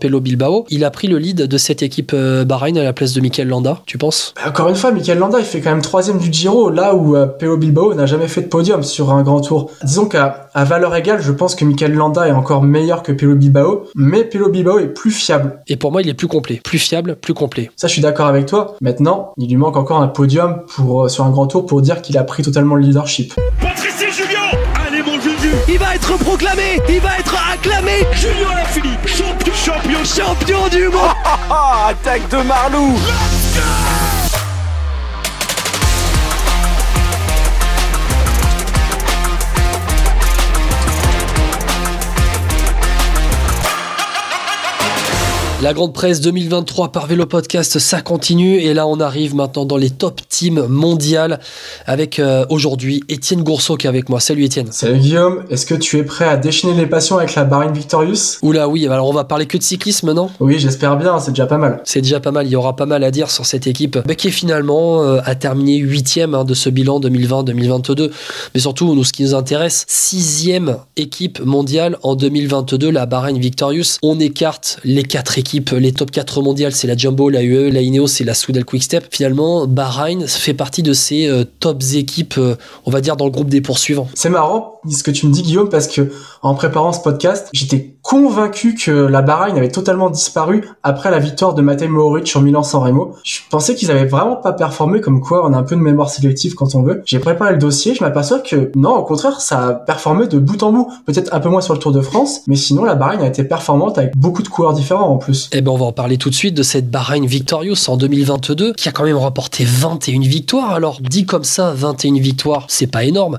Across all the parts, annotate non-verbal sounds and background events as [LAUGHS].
Pello Bilbao. Il a pris le lead de cette équipe euh, Bahreïn à la place de Mikel Landa, tu penses? Bah, Encore une fois, Mikel Landa, il fait quand même troisième du Giro, là où euh, Pello Bilbao n'a jamais fait de podium sur un grand tour. Disons qu'à valeur égale, je pense que Mikel Landa est encore meilleur que Pello Bilbao, mais Pello Bilbao est plus fiable. Et pour moi, il est plus complet. Plus fiable, plus complet. Ça, je suis d'accord avec toi. Maintenant, il lui manque encore un podium pour, euh, sur un grand tour pour dire qu'il a pris totalement le leadership. Il va être proclamé Il va être acclamé. Julien Alaphilippe, champion, champion, champion du monde. [LAUGHS] Attaque de Marlou La grande presse 2023 par Vélo Podcast, ça continue. Et là, on arrive maintenant dans les top teams mondiales avec euh, aujourd'hui Étienne Gourceau qui est avec moi. Salut Étienne. Salut Guillaume. Est-ce que tu es prêt à déchaîner les passions avec la Bahrain Victorious? Oula, oui. Alors, on va parler que de cyclisme, non? Oui, j'espère bien. C'est déjà pas mal. C'est déjà pas mal. Il y aura pas mal à dire sur cette équipe bah, qui est finalement euh, a terminé huitième hein, de ce bilan 2020-2022. Mais surtout, nous, ce qui nous intéresse, sixième équipe mondiale en 2022, la Bahrain Victorious. On écarte les quatre équipes les top 4 mondiales, c'est la Jumbo, la UE, la Ineos c'est la Soudal Quickstep. Finalement, Bahreïn fait partie de ces euh, tops équipes, euh, on va dire, dans le groupe des poursuivants. C'est marrant ce que tu me dis, Guillaume, parce que en préparant ce podcast, j'étais convaincu que la Bahreïn avait totalement disparu après la victoire de Matej Mohoric sur Milan-San Remo. Je pensais qu'ils avaient vraiment pas performé, comme quoi on a un peu de mémoire sélective quand on veut. J'ai préparé le dossier, je m'aperçois que non, au contraire, ça a performé de bout en bout. Peut-être un peu moins sur le Tour de France, mais sinon la Bahreïn a été performante avec beaucoup de coureurs différents en plus. Eh ben, on va en parler tout de suite de cette Bahreïn Victorious en 2022 qui a quand même remporté 21 victoires. Alors, dit comme ça, 21 victoires, c'est pas énorme.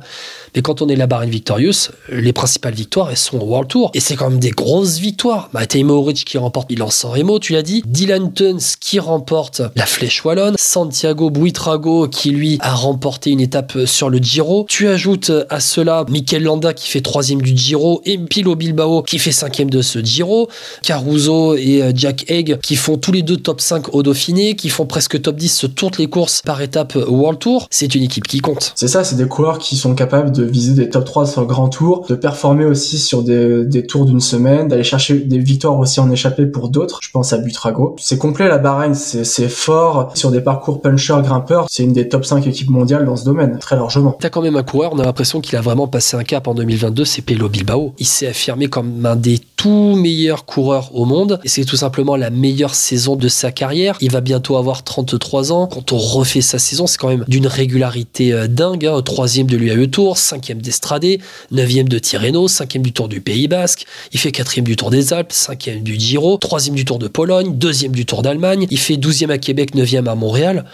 Mais quand on est la Bahreïn Victorious, les principales victoires, elles sont au World Tour. Et c'est quand même des grosses victoires. Matej Mohoric qui remporte Milan-San Remo, tu l'as dit. Dylan Tuns qui remporte la Flèche Wallonne. Santiago Buitrago qui, lui, a remporté une étape sur le Giro. Tu ajoutes à cela Mikel Landa qui fait troisième du Giro et Pilo Bilbao qui fait cinquième de ce Giro. Caruso et euh, Jack Egg qui font tous les deux top 5 au Dauphiné, qui font presque top 10 sur toutes les courses par étape World Tour. C'est une équipe qui compte. C'est ça, c'est des coureurs qui sont capables de viser des top 3 sur grand tour, de performer aussi sur des, des tours d'une semaine, d'aller chercher des victoires aussi en échappée pour d'autres. Je pense à Butrago. C'est complet la Bahreïn, c'est fort sur des parcours puncher grimpeur. C'est une des top 5 équipes mondiales dans ce domaine, très largement. T'as quand même un coureur, on a l'impression qu'il a vraiment passé un cap en 2022, c'est Pelo Bilbao. Il s'est affirmé comme un des tout meilleurs coureurs au monde et c'est tout simplement la meilleure saison de sa carrière. Il va bientôt avoir 33 ans. Quand on refait sa saison, c'est quand même d'une régularité euh, dingue. Hein. Troisième de l'UAE Tour, 5e d'Estradé, 9e de Tirreno, 5e du Tour du Pays Basque, il fait 4e du Tour des Alpes, 5e du Giro, 3e du Tour de Pologne, 2e du Tour d'Allemagne, il fait 12e à Québec, 9e à Montréal.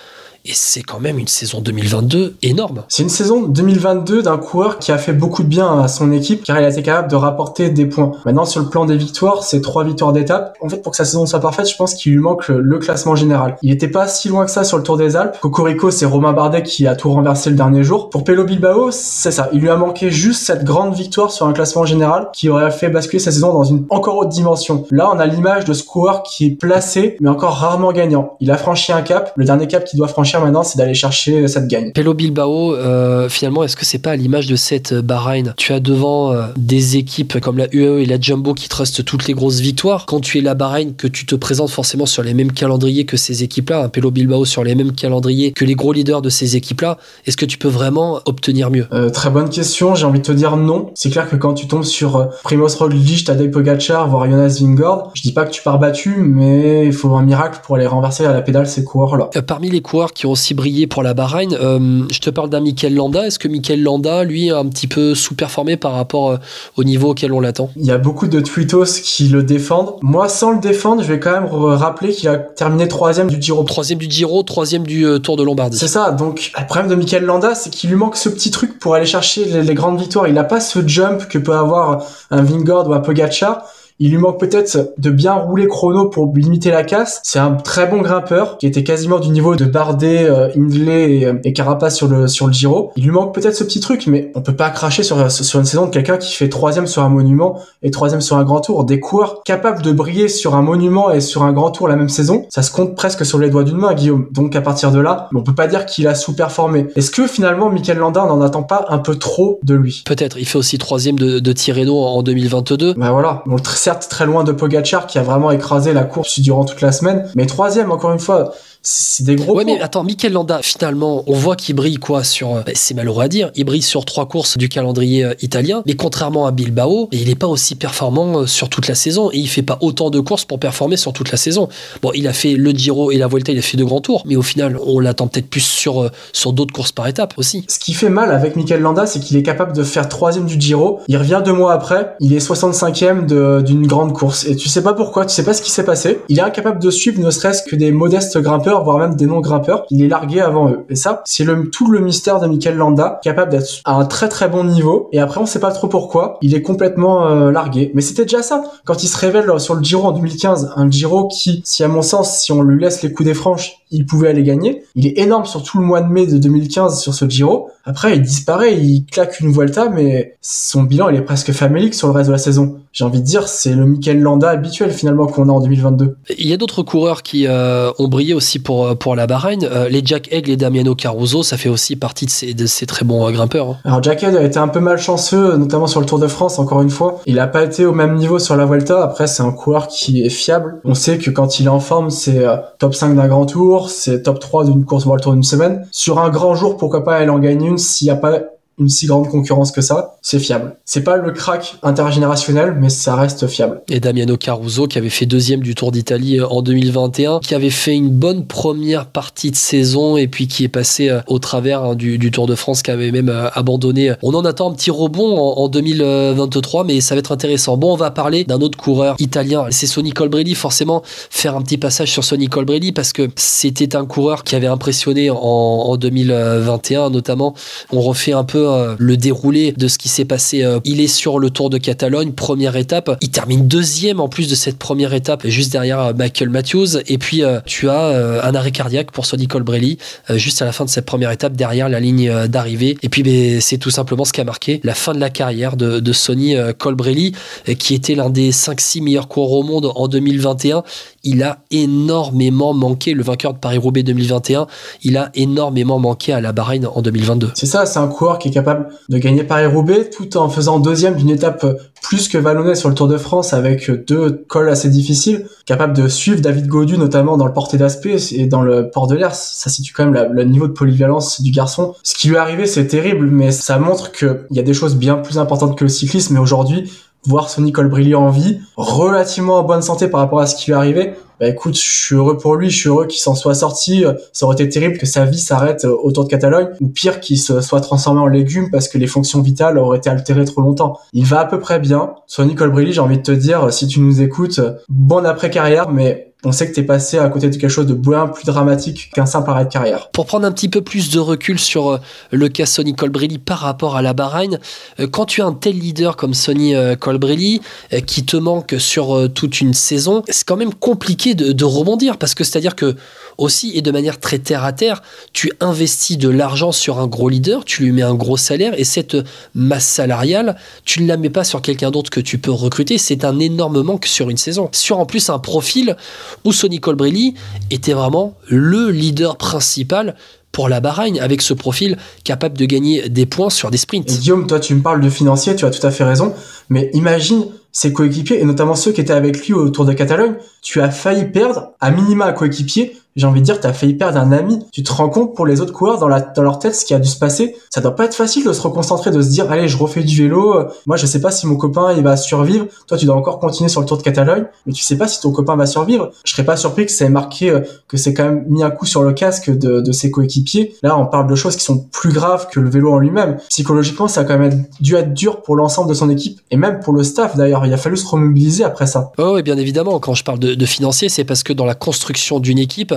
Et c'est quand même une saison 2022 énorme. C'est une saison 2022 d'un coureur qui a fait beaucoup de bien à son équipe car il a été capable de rapporter des points. Maintenant sur le plan des victoires, c'est trois victoires d'étape. En fait pour que sa saison soit parfaite, je pense qu'il lui manque le, classement général. Il était pas si loin que ça sur le Tour des Alpes. Cocorico, c'est Romain Bardet qui a tout renversé le dernier jour. Pour Pelo Bilbao, c'est ça. Il lui a manqué juste cette grande victoire sur un classement général qui aurait fait basculer sa saison dans une encore autre dimension. Là, on a l'image de ce coureur qui est placé mais encore rarement gagnant. Il a franchi un cap, le dernier cap qu'il doit franchir maintenant, c'est d'aller chercher cette gagne. Pelo Bilbao, euh, finalement, est-ce que c'est pas à l'image de cette euh, Bahreïn? Tu as devant euh, des équipes comme la UAE et la Jumbo qui trustent toutes les grosses victoires. Quand tu es la Bahreïn, que tu te présentes forcément sur les mêmes calendriers que ces équipes-là, un Pelo Bilbao sur les mêmes calendriers que les gros leaders de ces équipes-là, est-ce que tu peux vraiment obtenir mieux? Très bonne question. J'ai envie de te dire non. C'est clair que quand tu tombes sur Primoz Roglic, Tadej Pogacar, voire Jonas Vingegaard, je dis pas que tu pars battu, mais il faut un miracle pour aller renverser à la pédale ces coureurs-là. parmi les coureurs qui ont aussi brillé pour la Bahreïn. Euh, je te parle d'un Mikel Landa. Est-ce que Mikel Landa, lui, a un petit peu sous-performé par rapport euh, au niveau auquel on l'attend? Il y a beaucoup de tweetos qui le défendent. Moi, sans le défendre, je vais quand même rappeler qu'il a terminé troisième du Giro. Troisième du Giro, troisième du euh, Tour de Lombardie. C'est ça. Donc, le problème de Mikel Landa, c'est qu'il lui manque ce petit truc pour aller chercher les, les grandes victoires. Il n'a pas ce jump que peut avoir un Vingord ou un Pogacar. Il lui manque peut-être de bien rouler chrono pour limiter la casse. C'est un très bon grimpeur qui était quasiment du niveau de Bardet, euh, Hindley et, et, Carapace sur le sur le Giro. Il lui manque peut-être ce petit truc, mais on peut pas cracher sur sur une saison de quelqu'un qui fait troisième sur un monument et troisième sur un grand tour. Des coureurs capables de briller sur un monument et sur un grand tour la même saison, ça se compte presque sur les doigts d'une main, Guillaume. Donc à partir de là, on peut pas dire qu'il a sous-performé. Est-ce que finalement Mikel Landa n'en attend pas un peu trop de lui? Peut-être. Il fait aussi troisième de, de Tirreno en 2022. Bah voilà certes très loin de Pogachar qui a vraiment écrasé la course durant toute la semaine, mais troisième encore une fois. C'est des gros Ouais, mais attends, Mikel Landa, finalement, on voit qu'il brille quoi sur. Euh, c'est malheureux à dire, il brille sur trois courses du calendrier euh, italien, mais contrairement à Bilbao, il n'est pas aussi performant euh, sur toute la saison et il fait pas autant de courses pour performer sur toute la saison. Bon, il a fait le Giro et la Vuelta, il a fait de grands tours, mais au final, on l'attend peut-être plus sur, sur d'autres courses par étapes aussi. Ce qui fait mal avec Mikel Landa, c'est qu'il est capable de faire troisième du Giro, il revient deux mois après, il est 65e d'une grande course et tu sais pas pourquoi, tu sais pas ce qui s'est passé. Il est incapable de suivre ne serait-ce que des modestes grimpeurs, voire même des non-grimpeurs il est largué avant eux. Et ça, c'est le, tout le mystère de Mikel Landa, capable d'être à un très très bon niveau. Et après, on sait pas trop pourquoi, il est complètement euh, largué. Mais c'était déjà ça. Quand il se révèle sur le Giro en 2015, un Giro qui, si à mon sens, si on lui laisse les coups des franches, il pouvait aller gagner. Il est énorme sur tout le mois de mai de 2015 sur ce Giro. Après, il disparaît, il claque une Vuelta, mais son bilan, il est presque famélique sur le reste de la saison. J'ai envie de dire, c'est le Mikel Landa habituel finalement qu'on a en 2022. Il y a d'autres coureurs qui euh, ont brillé aussi pour, euh, pour la Bahreïn. Euh, les Jack Egg, les Damiano Caruso, ça fait aussi partie de ces, de ces très bons grimpeurs. Hein. Alors Jack Egg a été un peu malchanceux, notamment sur le Tour de France, encore une fois. Il n'a pas été au même niveau sur la Vuelta. Après, c'est un coureur qui est fiable. On sait que quand il est en forme, c'est top 5 d'un grand tour, c'est top 3 d'une course World Tour d'une semaine. Sur un grand jour, pourquoi pas elle en gagne une s'il n'y a pas une si grande concurrence que ça, c'est fiable. C'est pas le crack intergénérationnel, mais ça reste fiable. Et Damiano Caruso, qui avait fait deuxième du Tour d'Italie euh, en 2021, qui avait fait une bonne première partie de saison et puis qui est passé euh, au travers hein, du, Tour de France, qui avait même euh, abandonné. On en attend un petit rebond en, 2023, mais ça va être intéressant. Bon, on va parler d'un autre coureur italien, c'est Sonny Colbrelli. Forcément, faire un petit passage sur Sonny Colbrelli parce que c'était un coureur qui avait impressionné en, en 2021, notamment. On refait un peu euh, le déroulé de ce qui s'est passé. Euh, il est sur le Tour de Catalogne, première étape. Il termine deuxième en plus de cette première étape, juste derrière euh, Michael Matthews. Et puis tu as un arrêt cardiaque pour Sonny Colbrelli juste à la fin de cette première étape, derrière la ligne d'arrivée. Et puis ben, c'est tout simplement ce qui a marqué la fin de la carrière de, Sonny Colbrelli, qui était l'un des 5-6 meilleurs coureurs au monde en 2021 il a énormément manqué, le vainqueur de Paris-Roubaix 2021, il a énormément manqué à la Bahreïn en 2022. C'est ça, c'est un coureur qui capable de gagner Paris-Roubaix tout en faisant deuxième d'une étape plus que vallonnée sur le Tour de France avec deux cols assez difficiles, capable de suivre David Gaudu notamment dans le porté d'Aspect et dans le port de l'Ers. Ça situe quand même le niveau de polyvalence du garçon. Ce qui lui est arrivé, c'est terrible, mais ça montre qu'il y a des choses bien plus importantes que le cyclisme. Mais aujourd'hui, voir Sonny Colbrelli en vie, relativement en bonne santé par rapport à ce qui lui arrivait, bah écoute, je suis heureux pour lui, je suis heureux qu'il s'en soit sorti. Ça aurait été terrible que sa vie s'arrête autour de Catalogne, ou pire qu'il se soit transformé en légume parce que les fonctions vitales auraient été altérées trop longtemps. Il va à peu près bien. Sonny Colbrelli, j'ai envie de te dire, si tu nous écoutes, bon après carrière, mais on sait que tu es passé à côté de quelque chose de bien plus dramatique qu'un simple arrêt de carrière. Pour prendre un petit peu plus de recul sur euh, le cas Sonny Colbrelli par rapport à la Bahreïn, euh, quand tu as un tel leader comme Sonny euh, Colbrelli qui te manque sur toute une saison, c'est quand même compliqué de, de rebondir parce que c'est-à-dire que aussi et de manière très terre à terre, tu investis de l'argent sur un gros leader, tu lui mets un gros salaire et cette masse salariale, tu ne la mets pas sur quelqu'un d'autre que tu peux recruter, c'est un énorme manque sur une saison. Sur en plus un profil où Sonny Colbrelli était vraiment le leader principal pour la Bahreïn avec ce profil capable de gagner des points sur des sprints. Guillaume, toi tu me parles de financier, tu as tout à fait raison, mais imagine ses coéquipiers et notamment ceux qui étaient avec lui au Tour de Catalogne, tu as failli perdre à minima un coéquipier j'ai envie de dire, t'as failli perdre un ami. Tu te rends compte pour les autres coureurs dans, la, dans leur tête ce qui a dû se passer. Ça doit pas être facile de se reconcentrer, de se dire, allez, je refais du vélo. Moi, je sais pas si mon copain il va survivre. Toi, tu dois encore continuer sur le Tour de Catalogne, mais tu sais pas si ton copain va survivre. Je serais pas surpris que ça ait marqué euh, que c'est quand même mis un coup sur le casque de, de ses coéquipiers. Là, on parle de choses qui sont plus graves que le vélo en lui-même. Psychologiquement, ça a quand même dû être dur pour l'ensemble de son équipe et même pour le staff d'ailleurs. Il a fallu se remobiliser après ça. Oh, et bien évidemment, quand je parle de, de financier, c'est parce que dans la construction d'une équipe,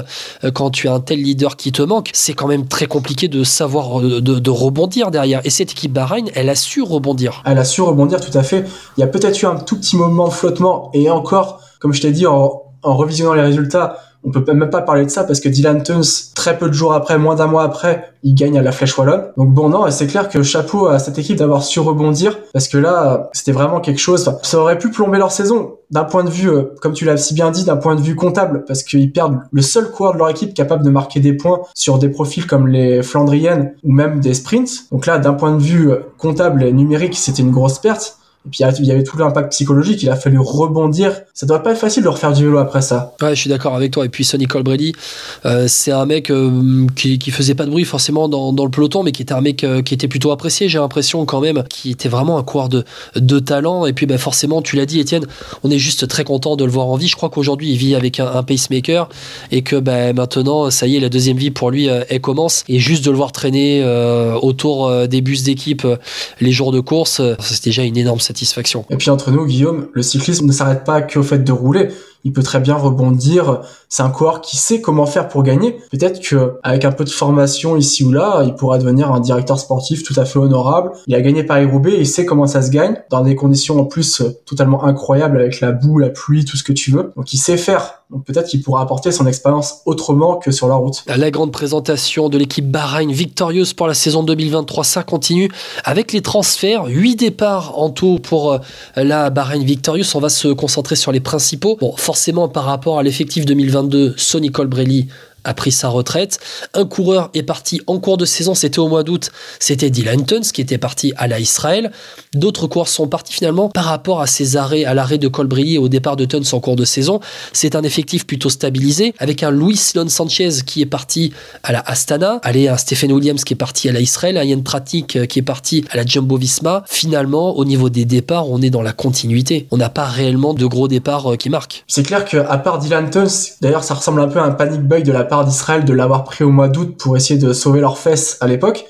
quand tu as un tel leader qui te manque, c'est quand même très compliqué de savoir euh, de, rebondir derrière. Et cette équipe Bahreïn, elle a su rebondir. Elle a su rebondir tout à fait. Il y a peut-être eu un tout petit moment de flottement et encore, comme je t'ai dit, en, en revisionnant les résultats, on peut même pas parler de ça parce que Dylan Tuns, très peu de jours après, moins d'un mois après, il gagne à la Flèche Wallonne. Donc bon, non, c'est clair que chapeau à cette équipe d'avoir su rebondir parce que là, c'était vraiment quelque chose. ça aurait pu plomber leur saison d'un point de vue, euh, comme tu l'as si bien dit, d'un point de vue comptable parce qu'ils perdent le seul coureur de leur équipe capable de marquer des points sur des profils comme les Flandriennes ou même des sprints. Donc là, d'un point de vue euh, comptable et numérique, c'était une grosse perte. Et puis il y avait tout l'impact psychologique, il a fallu rebondir. Ça doit pas être facile de refaire du vélo après ça. Ouais, je suis d'accord avec toi. Et puis Sonny Colbrelli, euh, c'est un mec euh, qui, qui faisait pas de bruit forcément dans, dans, le peloton, mais qui était un mec euh, qui était plutôt apprécié. J'ai l'impression quand même qui était vraiment un coureur de, de talent. Et puis ben, forcément, tu l'as dit, Étienne, on est juste très content de le voir en vie. Je crois qu'aujourd'hui, il vit avec un, pacemaker et que ben, maintenant, ça y est, la deuxième vie pour lui, elle commence. Et juste de le voir traîner autour des bus d'équipe les jours de course, c'est déjà une énorme Et puis entre nous, Guillaume, le cyclisme ne s'arrête pas qu'au fait de rouler il peut très bien rebondir. C'est un coureur qui sait comment faire pour gagner. Peut-être que avec un peu de formation ici ou là, il pourra devenir un directeur sportif tout à fait honorable. Il a gagné Paris-Roubaix il sait comment ça se gagne dans des conditions en plus euh, totalement incroyables avec la boue, la pluie, tout ce que tu veux. Donc il sait faire. Donc peut-être qu'il pourra apporter son expérience autrement que sur la route. La grande présentation de l'équipe Bahreïn victorieuse pour la saison 2023, ça continue avec les transferts. 8 départs en tout pour euh, la Bahreïn victorieuse. On va se concentrer sur les principaux. Forcément par rapport à l'effectif 2022, Sonny Colbrelli a pris sa retraite. Un coureur est parti en cours de saison, c'était au mois d'août, c'était Dylan Tuns qui était parti à la Israël. D'autres coureurs sont partis finalement par rapport à ces arrêts, à l'arrêt de Colbrelli et au départ de Tuns en cours de saison. C'est un effectif plutôt stabilisé avec un Luis Lon Sanchez qui est parti à la Astana, allez, un Stephen Williams qui est parti à la Israël, un Ian Tratik euh, qui est parti à la Jumbo Visma. Finalement, au niveau des départs, on est dans la continuité. On n'a pas réellement de gros départs euh, qui marquent. C'est clair qu'à part Dylan Tuns, d'ailleurs ça ressemble un peu à un panic buy de la part d'Israël de l'avoir pris au mois d'août pour essayer de sauver leurs fesses à l'époque.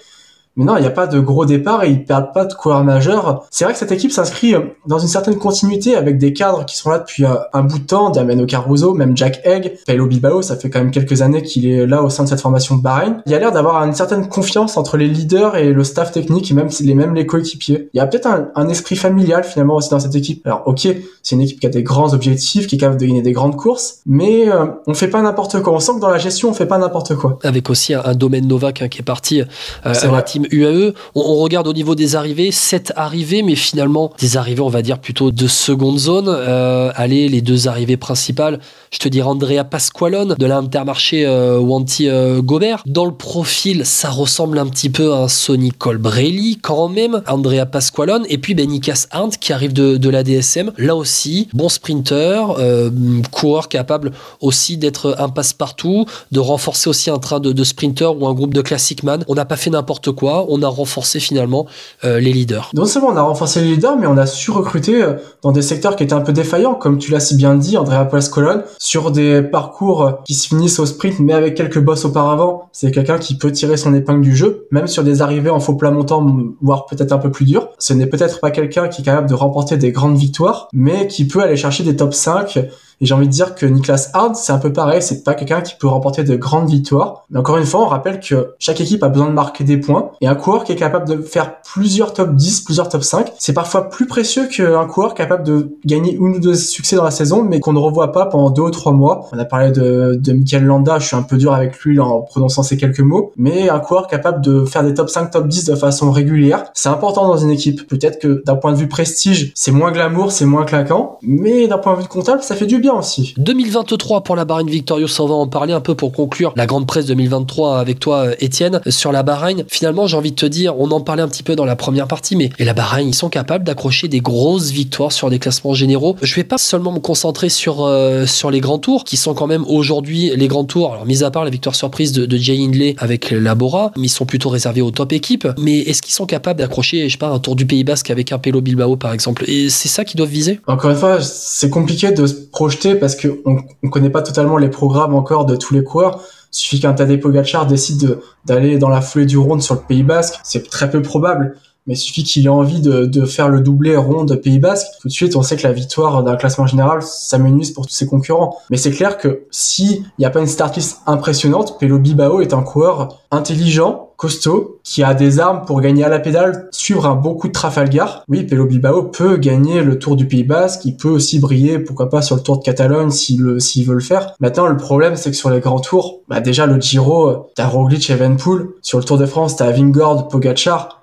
Mais non, il n'y a pas de gros départ et ils perdent pas de coureurs majeurs. C'est vrai que cette équipe s'inscrit euh, dans une certaine continuité avec des cadres qui sont là depuis euh, un bout de temps, Damiano Caruso, même Jack Egg, Paolo Bilbao, ça fait quand même quelques années qu'il est là au sein de cette formation de Bahreïn. Il y a l'air d'avoir une certaine confiance entre les leaders et le staff technique et même les mêmes les coéquipiers. Il y a peut-être un, esprit familial finalement aussi dans cette équipe. Alors ok, c'est une équipe qui a des grands objectifs, qui est capable de gagner des grandes courses, mais euh, on fait pas n'importe quoi. On sent que dans la gestion, on fait pas n'importe quoi. Avec aussi un, domaine Novak hein, qui est parti euh, à la team UAE. On, regarde au niveau des arrivées, 7 arrivées, mais finalement des arrivées, on va dire plutôt de seconde zone. Euh, allez, les deux arrivées principales, je te dirais Andrea Pasqualone de l'Intermarché euh, Wanty euh, Gobert. Dans le profil, ça ressemble un petit peu à un Sonny Colbrelli quand même, Andrea Pasqualone, et puis Benikas Arndt qui arrive de, de la DSM. Là aussi, bon sprinter, euh, coureur capable aussi d'être un passe-partout, de renforcer aussi un train de, de sprinter ou un groupe de classic man. On n'a pas fait n'importe quoi, on a renforcé finalement euh, les leaders. Non seulement on a renforcé les leaders, mais on a su recruter euh, dans des secteurs qui étaient un peu défaillants, comme tu l'as si bien dit, Andrea Pasqualone, sur des parcours euh, qui se finissent au sprint, mais avec quelques bosses auparavant. C'est quelqu'un qui peut tirer son épingle du jeu, même sur des arrivées en faux plat montant, voire peut-être un peu plus dur. Ce n'est peut-être pas quelqu'un qui est capable de remporter des grandes victoires, mais qui peut aller chercher des top 5 et j'ai envie de dire que Niklas Hard, c'est un peu pareil, c'est pas quelqu'un qui peut remporter de grandes victoires. Mais encore une fois, on rappelle que chaque équipe a besoin de marquer des points. Et un coureur qui est capable de faire plusieurs top 10, plusieurs top 5, c'est parfois plus précieux qu'un coureur capable de gagner une ou deux succès dans la saison, mais qu'on ne revoit pas pendant deux ou trois mois. On a parlé de, de Michael Landa, je suis un peu dur avec lui en prononçant ces quelques mots, mais un coureur capable de faire des top 5, top 10 de façon régulière, c'est important dans une équipe. Peut-être que d'un point de vue prestige, c'est moins glamour, c'est moins claquant, mais d'un point de vue comptable, ça fait du bien aussi. 2023 pour la Bahreïn Victorious, on va en parler un peu pour conclure la grande presse 2023 avec toi, Étienne, sur la Bahreïn. Finalement, j'ai envie de te dire, on en parlait un petit peu dans la première partie, mais et la Bahreïn, ils sont capables d'accrocher des grosses victoires sur des classements généraux. Je vais pas seulement me concentrer sur, euh, sur les grands tours, qui sont quand même aujourd'hui les grands tours, alors mis à part la victoire surprise de, de Jay Hindley avec la Bora, mais ils sont plutôt réservés aux top équipes. Mais est-ce qu'ils sont capables d'accrocher, je sais pas, un tour du Pays Basque avec un Pelo Bilbao par exemple? Et c'est ça qu'ils doivent viser? Encore une fois, c'est compliqué de se projeter parce qu'on on connaît pas totalement les programmes encore de tous les coureurs. Suffit qu'un Tadej Pogacar décide d'aller dans la foulée du ronde sur le Pays Basque, c'est très peu probable. Mais il suffit qu'il ait envie de, de, faire le doublé ronde Pays Basque. Tout de suite, on sait que la victoire d'un classement général s'amenuise pour tous ses concurrents. Mais c'est clair que si n'y a pas une start list impressionnante, Pelo Bilbao est un coureur intelligent, costaud, qui a des armes pour gagner à la pédale, suivre un bon coup de Trafalgar. Oui, Pelo Bilbao peut gagner le Tour du Pays Basque, il peut aussi briller, pourquoi pas, sur le Tour de Catalogne s'il veut le faire. Maintenant, le problème, c'est que sur les grands tours, bah déjà le Giro, t'as Roglic et Evenpool. Sur le Tour de France, t'as Vingord, Pogacar.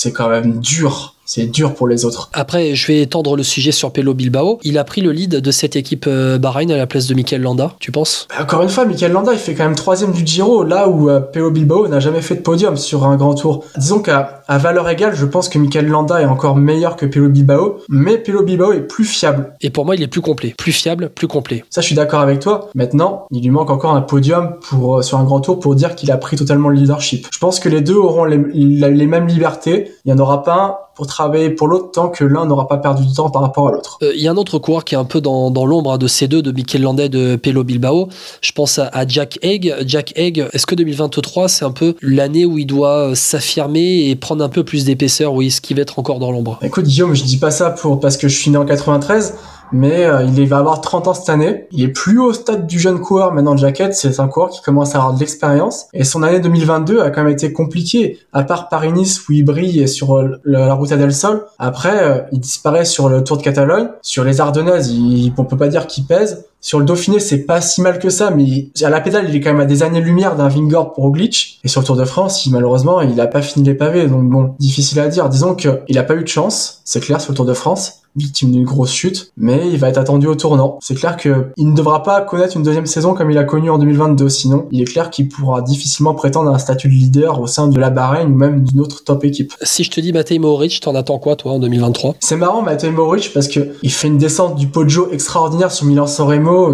C'est quand même dur c'est dur pour les autres. Après, je vais étendre le sujet sur Pelo Bilbao. Il a pris le lead de cette équipe euh, Bahreïn à la place de Mikel Landa, tu penses? Bah, Encore une fois, Mikel Landa, il fait quand même troisième du Giro, là où euh, Pelo Bilbao n'a jamais fait de podium sur un grand tour. Disons qu'à valeur égale, je pense que Mikel Landa est encore meilleur que Pelo Bilbao, mais Pelo Bilbao est plus fiable. Et pour moi, il est plus complet. Plus fiable, plus complet. Ça, je suis d'accord avec toi. Maintenant, il lui manque encore un podium pour, euh, sur un grand tour pour dire qu'il a pris totalement le leadership. Je pense que les deux auront les, les mêmes libertés. Il n'y en aura pas un pour travailler pour l'autre tant que l'un n'aura pas perdu du temps par rapport à l'autre. Euh, il y a un autre coureur qui est un peu dans, l'ombre hein, de ces deux, de Mikel Landais et de Pelo Bilbao. Je pense à, Jack Egg. Jack Egg, est-ce que 2023 c'est un peu l'année où il doit euh, s'affirmer et prendre un peu plus d'épaisseur? Ou est-ce qu'il va être encore dans l'ombre Écoute Guillaume, je dis pas ça pour parce que je suis né en 93 mais euh, il va avoir 30 ans cette année. Il est plus au stade du jeune coureur maintenant Jacket, c'est un coureur qui commence à avoir de l'expérience et son année 2022 a quand même été compliquée à part Paris-Nice où il brille sur euh, la route Del Sol. Après euh, il disparaît sur le Tour de Catalogne, sur les Ardennaises, il, on peut pas dire qu'il pèse. Sur le Dauphiné, c'est pas si mal que ça, mais à la pédale, il est quand même à des années-lumière d'un Vingord pour Glitch. Et sur le Tour de France, il, malheureusement, il a pas fini les pavés, donc bon, difficile à dire. Disons qu'il a pas eu de chance, c'est clair, sur le Tour de France victime d'une grosse chute, mais il va être attendu au tournant. C'est clair que il ne devra pas connaître une deuxième saison comme il a connu en 2022, sinon il est clair qu'il pourra difficilement prétendre à un statut de leader au sein de la Bahreïn ou même d'une autre top équipe. Si je te dis Matej Mohoric, t'en attends quoi toi en 2023 C'est marrant Matej Mohoric parce que il fait une descente du Poggio extraordinaire sur Milan-San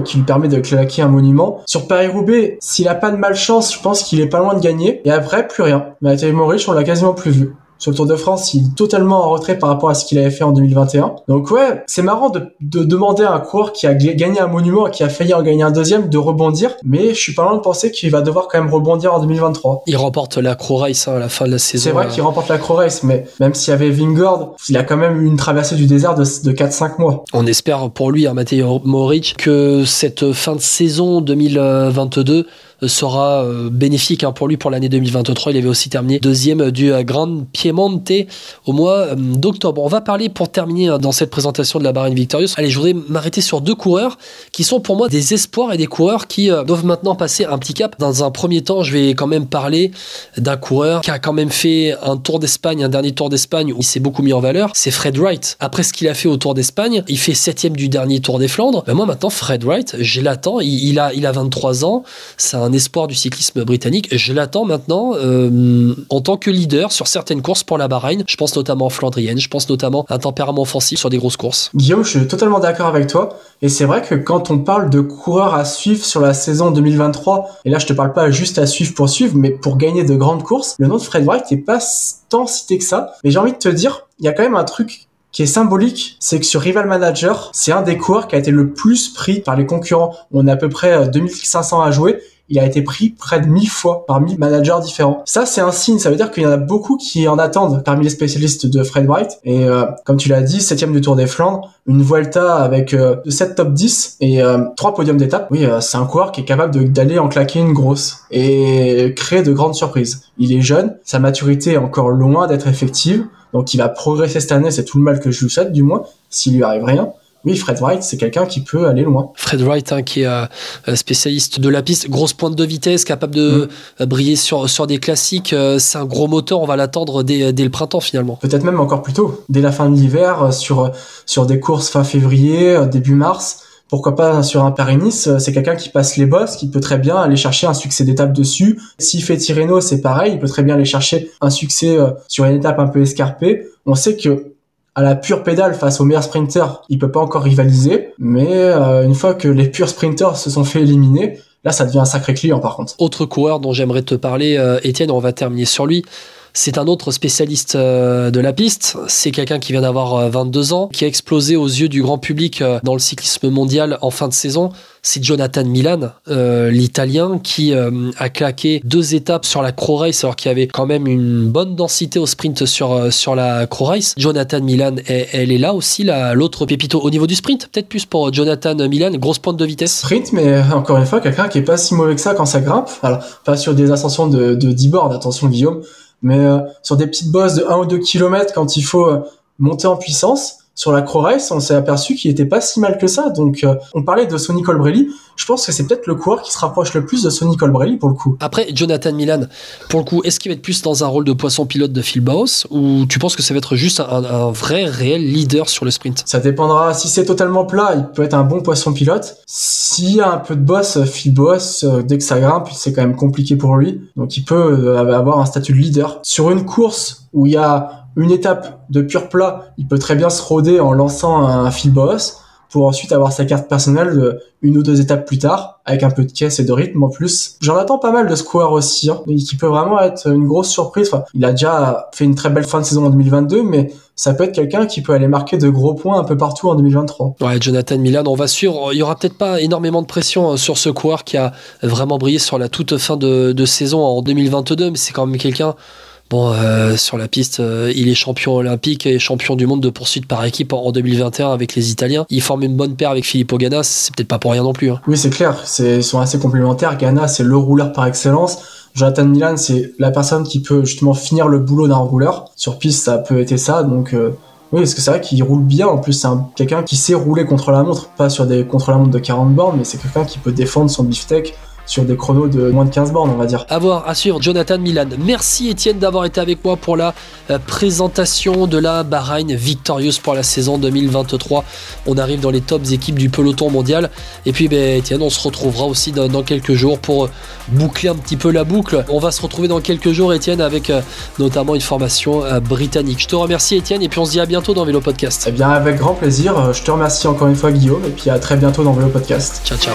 Qui lui permet de claquer un monument. Sur Paris-Roubaix, s'il a pas de malchance, je pense qu'il est pas loin de gagner. Et après, plus rien. Matej Mohoric, on l'a quasiment plus vu sur le Tour de France, il est totalement en retrait par rapport à ce qu'il avait fait en 2021. Donc ouais, c'est marrant de, demander à un coureur qui a gagné un monument et qui a failli en gagner un deuxième de rebondir, mais je suis pas loin de penser qu'il va devoir quand même rebondir en 2023. Il remporte la Croix Race hein, à la fin de la saison. C'est vrai qu'il remporte la Croix Race, mais même s'il y avait Vingord, il a quand même eu une traversée du désert de, de 4-5 mois. On espère pour lui, hein, Matej Moric, que cette fin de saison 2022 sera euh, bénéfique hein, pour lui pour l'année 2023. Il avait aussi terminé deuxième du euh, Grand Piemonte au mois euh, d'octobre. On va parler pour terminer hein, dans cette présentation de la Bahreïn Victorious. Allez, je voudrais m'arrêter sur deux coureurs qui sont pour moi des espoirs et des coureurs qui doivent maintenant passer un petit cap. Dans un premier temps, je vais quand même parler d'un coureur qui a quand même fait un Tour d'Espagne, un dernier Tour d'Espagne où il s'est beaucoup mis en valeur. C'est Fred Wright. Après ce qu'il a fait au Tour d'Espagne, il fait septième du dernier Tour des Flandres. Ben moi maintenant, Fred Wright, je l'attends. Il, a, il a 23 ans. C'est un espoir du cyclisme britannique. Je l'attends maintenant euh, en tant que leader sur certaines courses pour la Bahreïn. Je pense notamment flandrienne, je pense notamment à un tempérament offensif sur des grosses courses. Guillaume, je suis totalement d'accord avec toi. Et c'est vrai que quand on parle de coureurs à suivre sur la saison 2023, et là je te parle pas juste à suivre pour suivre, mais pour gagner de grandes courses, le nom de Fred Wright n'est pas tant cité que ça. Mais j'ai envie de te dire, il y a quand même un truc qui est symbolique, c'est que sur Rival Manager, c'est un des coureurs qui a été le plus pris par les concurrents. On a à peu près 2500 euh, à jouer il a été pris près de 1000 fois par 1000 managers différents. Ça, c'est un signe. Ça veut dire qu'il y en a beaucoup qui en attendent parmi les spécialistes de Fred White. Et euh, comme tu l'as dit, septième du Tour des Flandres, une Vuelta avec euh, 7 top 10 et euh, trois podiums d'étape. Oui, euh, c'est un coureur qui est capable d'aller en claquer une grosse et créer de grandes surprises. Il est jeune, sa maturité est encore loin d'être effective. Donc il va progresser cette année, c'est tout le mal que je lui souhaite du moins, s'il lui arrive rien oui, Fred Wright, c'est quelqu'un qui peut aller loin. Fred Wright, hein, qui est euh, spécialiste de la piste, grosse pointe de vitesse, capable de mm. euh, briller sur, sur des classiques. Euh, c'est un gros moteur, on va l'attendre dès, dès, le printemps finalement. Peut-être même encore plus tôt, dès la fin de l'hiver, sur, sur des courses fin février, début mars. Pourquoi pas sur un Paris-Nice, c'est quelqu'un qui passe les bosses, qui peut très bien aller chercher un succès d'étape dessus. S'il fait Tirreno, c'est pareil, il peut très bien aller chercher un succès sur une étape un peu escarpée. On sait que à la pure pédale face aux meilleurs sprinters, il peut pas encore rivaliser. Mais euh, une fois que les purs sprinters se sont fait éliminer, là, ça devient un sacré client par contre. Autre coureur dont j'aimerais te parler, euh, Étienne, on va terminer sur lui. C'est un autre spécialiste euh, de la piste. C'est quelqu'un qui vient d'avoir 22 ans, qui a explosé aux yeux du grand public dans le cyclisme mondial en fin de saison c'est Jonathan Milan, euh, l'Italien, qui euh, a claqué deux étapes sur la Crow Race, alors qu'il y avait quand même une bonne densité au sprint sur, euh, sur la Crow Race. Jonathan Milan, elle, est là aussi, l'autre pépito au niveau du sprint, peut-être plus pour Jonathan Milan, grosse pointe de vitesse. Sprint, mais encore une fois, quelqu'un qui est pas si mauvais que ça quand ça grimpe. Alors, pas sur des ascensions de, de 10 bords, attention Guillaume, mais sur des petites bosses de 1 ou 2 km quand il faut monter en puissance sur la Race, on s'est aperçu qu'il était pas si mal que ça. Donc, euh, on parlait de Sonny Colbrelli. Je pense que c'est peut-être le coureur qui se rapproche le plus de Sonny Colbrelli pour le coup. Après, Jonathan Milan, pour le coup, est-ce qu'il va être plus dans un rôle de poisson pilote de Phil Bauhaus ou tu penses que ça va être juste un, un vrai, réel leader sur le sprint? Ça dépendra. Si c'est totalement plat, il peut être un bon poisson pilote. S'il y a un peu de boss, Phil Bauhaus, euh, dès que ça grimpe, c'est quand même compliqué pour lui. Donc, il peut euh, avoir un statut de leader. Sur une course où il y a une étape de pur plat, il peut très bien se rôder en lançant un fil boss pour ensuite avoir sa carte personnelle une ou deux étapes plus tard, avec un peu de caisse et de rythme en plus. J'en attends pas mal de Square aussi, hein, qui peut vraiment être une grosse surprise. Il a déjà fait une très belle fin de saison en 2022, mais ça peut être quelqu'un qui peut aller marquer de gros points un peu partout en 2023. Ouais, Jonathan Milan, on va suivre. Il y aura peut-être pas énormément de pression euh, sur ce coureur qui a vraiment brillé sur la toute fin de, de saison en 2022, mais c'est quand même quelqu'un Bon, euh, sur la piste, euh, il est champion olympique et champion du monde de poursuite par équipe en, 2021 avec les Italiens. Il forme une bonne paire avec Filippo Ganna, c'est peut-être pas pour rien non plus. Hein. Oui, c'est clair, ils sont assez complémentaires. Ganna, c'est le rouleur par excellence. Jonathan Milan, c'est la personne qui peut justement finir le boulot d'un rouleur. Sur piste, ça peut être ça, donc... Euh, oui, parce que c'est vrai qu'il roule bien. En plus, c'est quelqu'un qui sait rouler contre la montre, pas sur des contre la montre de 40 bornes, mais c'est quelqu'un qui peut défendre son beefsteak sur des chronos de moins de 15 bornes, on va dire. A voir, à suivre, Jonathan Milan. Merci Étienne d'avoir été avec moi pour la euh, présentation de la Bahreïn Victorious pour la saison 2023. On arrive dans les tops équipes du peloton mondial. Et puis, ben, Étienne, on se retrouvera aussi dans, quelques jours pour boucler un petit peu la boucle. On va se retrouver dans quelques jours, Étienne, avec euh, notamment une formation euh, britannique. Je te remercie, Étienne, et puis on se dit à bientôt dans Vélo Podcast. Eh bien, avec grand plaisir. Je te remercie encore une fois, Guillaume, et puis à très bientôt dans Vélo Podcast. Ciao, ciao.